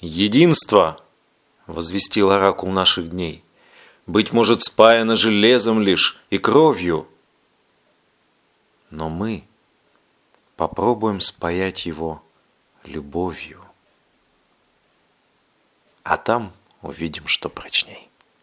Единство, возвестил оракул наших дней, быть может спаяно железом лишь и кровью. Но мы попробуем спаять его любовью. А там увидим, что прочней.